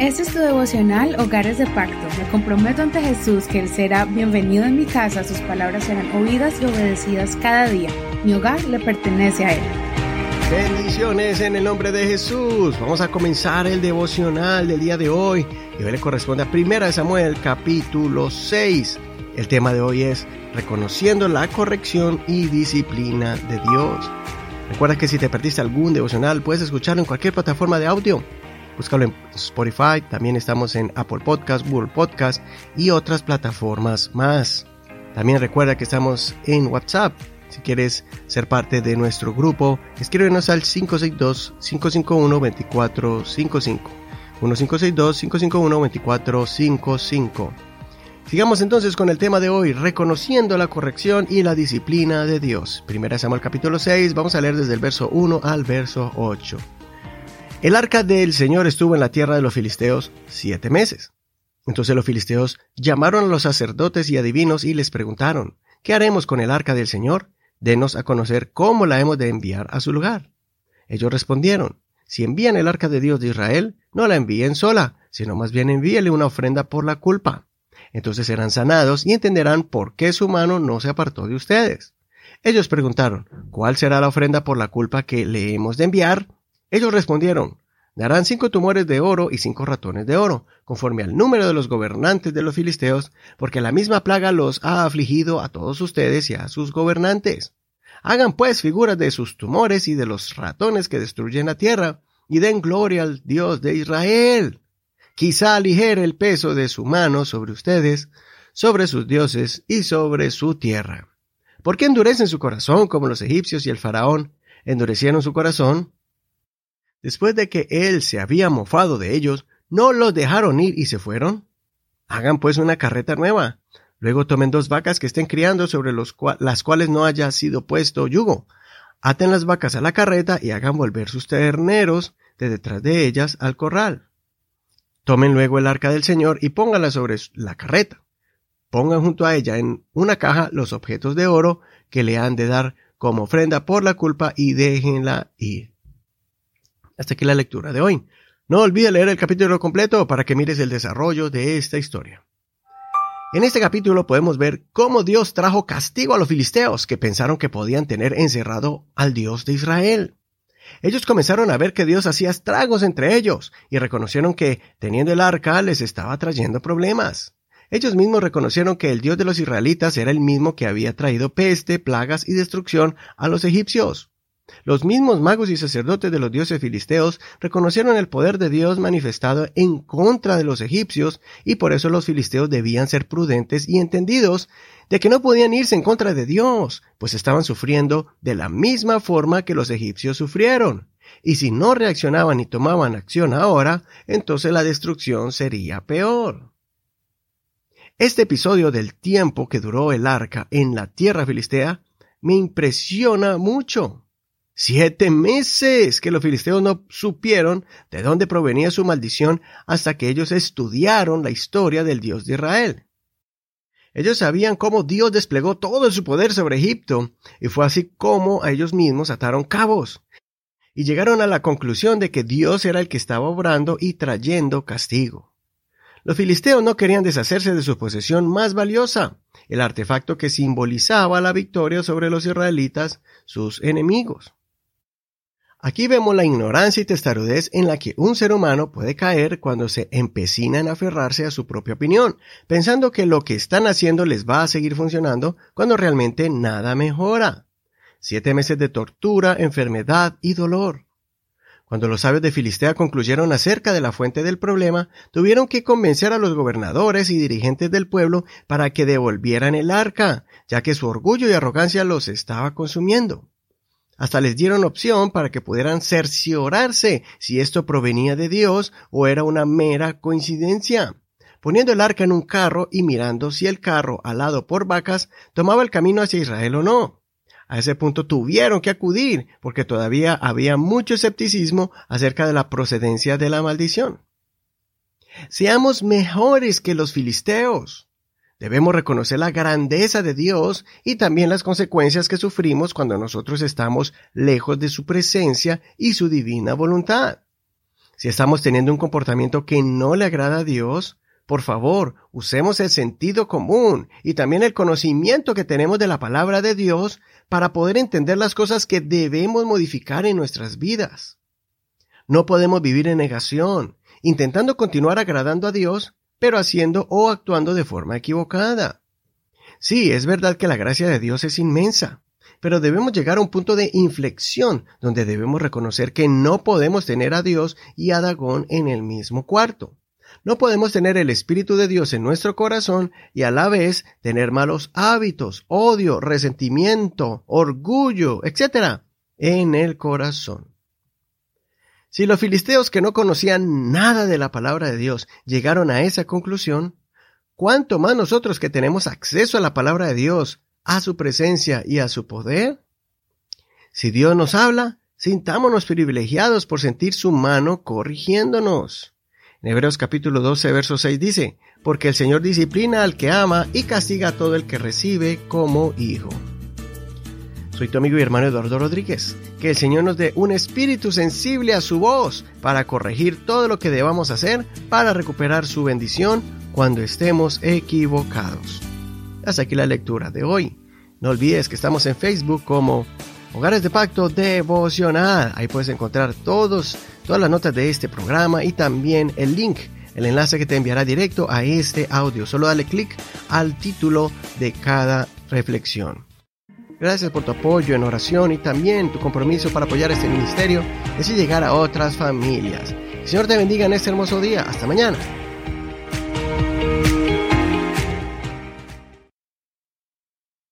Este es tu devocional Hogares de Pacto. Me comprometo ante Jesús que Él será bienvenido en mi casa, sus palabras serán oídas y obedecidas cada día. Mi hogar le pertenece a Él. Bendiciones en el nombre de Jesús. Vamos a comenzar el devocional del día de hoy. Y hoy le corresponde a 1 Samuel capítulo 6. El tema de hoy es reconociendo la corrección y disciplina de Dios. Recuerda que si te perdiste algún devocional puedes escucharlo en cualquier plataforma de audio Búscalo en Spotify, también estamos en Apple Podcast, Google Podcast y otras plataformas más. También recuerda que estamos en WhatsApp. Si quieres ser parte de nuestro grupo, escríbenos al 562-551-2455. 1562-551-2455. Sigamos entonces con el tema de hoy, reconociendo la corrección y la disciplina de Dios. Primera Samuel capítulo 6, vamos a leer desde el verso 1 al verso 8. El arca del Señor estuvo en la tierra de los filisteos siete meses. Entonces los filisteos llamaron a los sacerdotes y adivinos y les preguntaron, ¿qué haremos con el arca del Señor? Denos a conocer cómo la hemos de enviar a su lugar. Ellos respondieron, si envían el arca de Dios de Israel, no la envíen sola, sino más bien envíele una ofrenda por la culpa. Entonces serán sanados y entenderán por qué su mano no se apartó de ustedes. Ellos preguntaron, ¿cuál será la ofrenda por la culpa que le hemos de enviar? Ellos respondieron, darán cinco tumores de oro y cinco ratones de oro, conforme al número de los gobernantes de los filisteos, porque la misma plaga los ha afligido a todos ustedes y a sus gobernantes. Hagan pues figuras de sus tumores y de los ratones que destruyen la tierra, y den gloria al Dios de Israel. Quizá aligere el peso de su mano sobre ustedes, sobre sus dioses y sobre su tierra. ¿Por qué endurecen su corazón como los egipcios y el faraón endurecieron su corazón? Después de que él se había mofado de ellos, ¿no los dejaron ir y se fueron? Hagan pues una carreta nueva. Luego tomen dos vacas que estén criando sobre las cuales no haya sido puesto yugo. Aten las vacas a la carreta y hagan volver sus terneros de detrás de ellas al corral. Tomen luego el arca del Señor y pónganla sobre la carreta. Pongan junto a ella en una caja los objetos de oro que le han de dar como ofrenda por la culpa y déjenla ir. Hasta aquí la lectura de hoy. No olvides leer el capítulo completo para que mires el desarrollo de esta historia. En este capítulo podemos ver cómo Dios trajo castigo a los filisteos que pensaron que podían tener encerrado al Dios de Israel. Ellos comenzaron a ver que Dios hacía estragos entre ellos y reconocieron que, teniendo el arca, les estaba trayendo problemas. Ellos mismos reconocieron que el Dios de los israelitas era el mismo que había traído peste, plagas y destrucción a los egipcios. Los mismos magos y sacerdotes de los dioses filisteos reconocieron el poder de Dios manifestado en contra de los egipcios y por eso los filisteos debían ser prudentes y entendidos de que no podían irse en contra de Dios, pues estaban sufriendo de la misma forma que los egipcios sufrieron. Y si no reaccionaban y tomaban acción ahora, entonces la destrucción sería peor. Este episodio del tiempo que duró el arca en la tierra filistea me impresiona mucho. Siete meses que los filisteos no supieron de dónde provenía su maldición hasta que ellos estudiaron la historia del Dios de Israel. Ellos sabían cómo Dios desplegó todo su poder sobre Egipto, y fue así como a ellos mismos ataron cabos, y llegaron a la conclusión de que Dios era el que estaba obrando y trayendo castigo. Los filisteos no querían deshacerse de su posesión más valiosa, el artefacto que simbolizaba la victoria sobre los israelitas, sus enemigos. Aquí vemos la ignorancia y testarudez en la que un ser humano puede caer cuando se empecina en aferrarse a su propia opinión, pensando que lo que están haciendo les va a seguir funcionando cuando realmente nada mejora. Siete meses de tortura, enfermedad y dolor. Cuando los sabios de Filistea concluyeron acerca de la fuente del problema, tuvieron que convencer a los gobernadores y dirigentes del pueblo para que devolvieran el arca, ya que su orgullo y arrogancia los estaba consumiendo. Hasta les dieron opción para que pudieran cerciorarse si esto provenía de Dios o era una mera coincidencia. Poniendo el arca en un carro y mirando si el carro, alado por vacas, tomaba el camino hacia Israel o no. A ese punto tuvieron que acudir, porque todavía había mucho escepticismo acerca de la procedencia de la maldición. Seamos mejores que los filisteos. Debemos reconocer la grandeza de Dios y también las consecuencias que sufrimos cuando nosotros estamos lejos de su presencia y su divina voluntad. Si estamos teniendo un comportamiento que no le agrada a Dios, por favor, usemos el sentido común y también el conocimiento que tenemos de la palabra de Dios para poder entender las cosas que debemos modificar en nuestras vidas. No podemos vivir en negación, intentando continuar agradando a Dios, pero haciendo o actuando de forma equivocada. Sí, es verdad que la gracia de Dios es inmensa, pero debemos llegar a un punto de inflexión donde debemos reconocer que no podemos tener a Dios y a Dagón en el mismo cuarto. No podemos tener el Espíritu de Dios en nuestro corazón y a la vez tener malos hábitos, odio, resentimiento, orgullo, etc. en el corazón. Si los filisteos que no conocían nada de la palabra de Dios llegaron a esa conclusión, ¿cuánto más nosotros que tenemos acceso a la palabra de Dios, a su presencia y a su poder? Si Dios nos habla, sintámonos privilegiados por sentir su mano corrigiéndonos. En Hebreos capítulo 12, verso 6 dice, porque el Señor disciplina al que ama y castiga a todo el que recibe como hijo. Soy tu amigo y hermano Eduardo Rodríguez. Que el Señor nos dé un espíritu sensible a su voz para corregir todo lo que debamos hacer para recuperar su bendición cuando estemos equivocados. Hasta aquí la lectura de hoy. No olvides que estamos en Facebook como Hogares de Pacto Devocional. Ahí puedes encontrar todos todas las notas de este programa y también el link, el enlace que te enviará directo a este audio. Solo dale clic al título de cada reflexión. Gracias por tu apoyo en oración y también tu compromiso para apoyar este ministerio así llegar a otras familias. Señor te bendiga en este hermoso día. Hasta mañana.